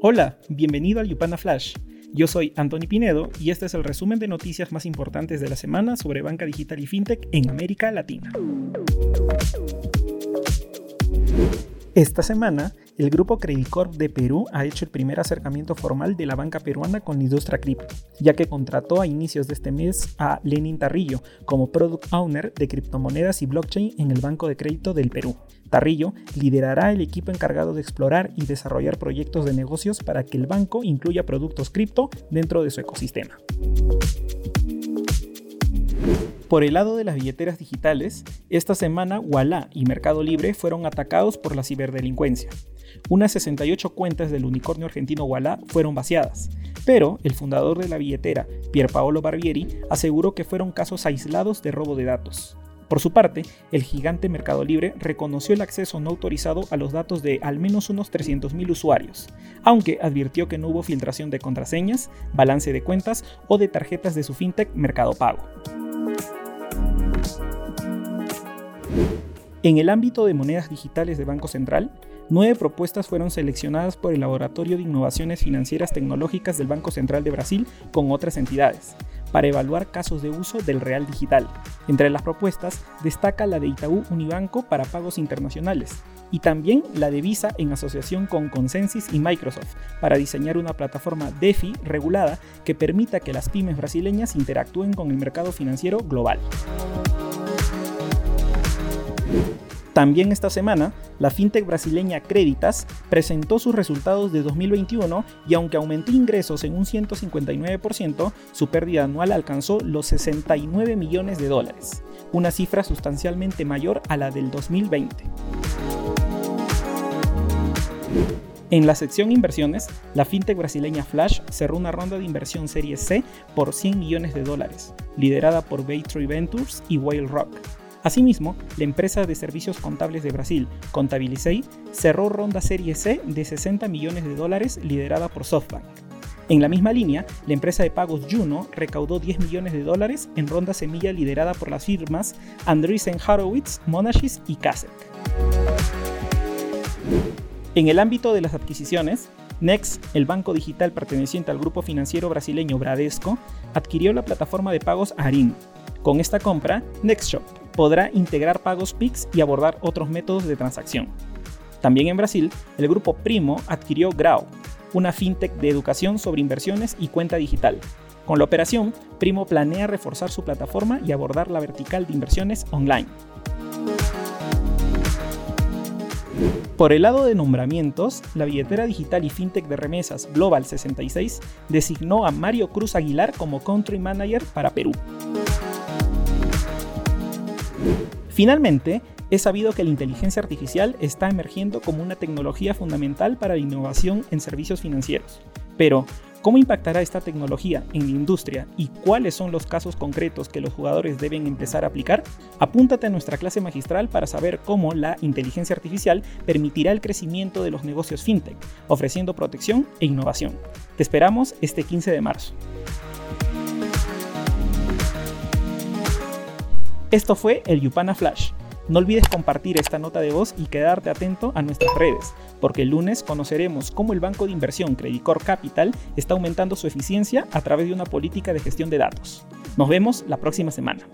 Hola, bienvenido al Yupana Flash. Yo soy Anthony Pinedo y este es el resumen de noticias más importantes de la semana sobre banca digital y fintech en América Latina. Esta semana, el grupo Credit Corp de Perú ha hecho el primer acercamiento formal de la banca peruana con la industria cripto, ya que contrató a inicios de este mes a Lenin Tarrillo como Product Owner de criptomonedas y blockchain en el Banco de Crédito del Perú. Tarrillo liderará el equipo encargado de explorar y desarrollar proyectos de negocios para que el banco incluya productos cripto dentro de su ecosistema. Por el lado de las billeteras digitales, esta semana Walla y Mercado Libre fueron atacados por la ciberdelincuencia. Unas 68 cuentas del unicornio argentino Walla fueron vaciadas, pero el fundador de la billetera, Pierpaolo Barbieri, aseguró que fueron casos aislados de robo de datos. Por su parte, el gigante Mercado Libre reconoció el acceso no autorizado a los datos de al menos unos 300.000 usuarios, aunque advirtió que no hubo filtración de contraseñas, balance de cuentas o de tarjetas de su fintech Mercado Pago. En el ámbito de monedas digitales de Banco Central, nueve propuestas fueron seleccionadas por el Laboratorio de Innovaciones Financieras Tecnológicas del Banco Central de Brasil con otras entidades, para evaluar casos de uso del real digital. Entre las propuestas destaca la de Itaú Unibanco para pagos internacionales y también la de Visa en asociación con Consensus y Microsoft para diseñar una plataforma DeFi regulada que permita que las pymes brasileñas interactúen con el mercado financiero global. También esta semana, la fintech brasileña Creditas presentó sus resultados de 2021 y aunque aumentó ingresos en un 159%, su pérdida anual alcanzó los 69 millones de dólares, una cifra sustancialmente mayor a la del 2020. En la sección inversiones, la fintech brasileña Flash cerró una ronda de inversión Serie C por 100 millones de dólares, liderada por Baytree Ventures y Whale Rock. Asimismo, la empresa de servicios contables de Brasil, Contabilizei, cerró ronda Serie C de 60 millones de dólares liderada por SoftBank. En la misma línea, la empresa de pagos Juno recaudó 10 millones de dólares en ronda semilla liderada por las firmas Andreessen Horowitz, Monashis y Kasek. En el ámbito de las adquisiciones, Next, el banco digital perteneciente al grupo financiero brasileño Bradesco, adquirió la plataforma de pagos Arin. Con esta compra, NextShop podrá integrar pagos PIX y abordar otros métodos de transacción. También en Brasil, el grupo Primo adquirió Grau, una fintech de educación sobre inversiones y cuenta digital. Con la operación, Primo planea reforzar su plataforma y abordar la vertical de inversiones online. Por el lado de nombramientos, la billetera digital y fintech de remesas Global 66 designó a Mario Cruz Aguilar como Country Manager para Perú. Finalmente, es sabido que la inteligencia artificial está emergiendo como una tecnología fundamental para la innovación en servicios financieros. Pero, ¿cómo impactará esta tecnología en la industria y cuáles son los casos concretos que los jugadores deben empezar a aplicar? Apúntate a nuestra clase magistral para saber cómo la inteligencia artificial permitirá el crecimiento de los negocios fintech, ofreciendo protección e innovación. Te esperamos este 15 de marzo. Esto fue el Yupana Flash. No olvides compartir esta nota de voz y quedarte atento a nuestras redes, porque el lunes conoceremos cómo el banco de inversión Credit Capital está aumentando su eficiencia a través de una política de gestión de datos. Nos vemos la próxima semana.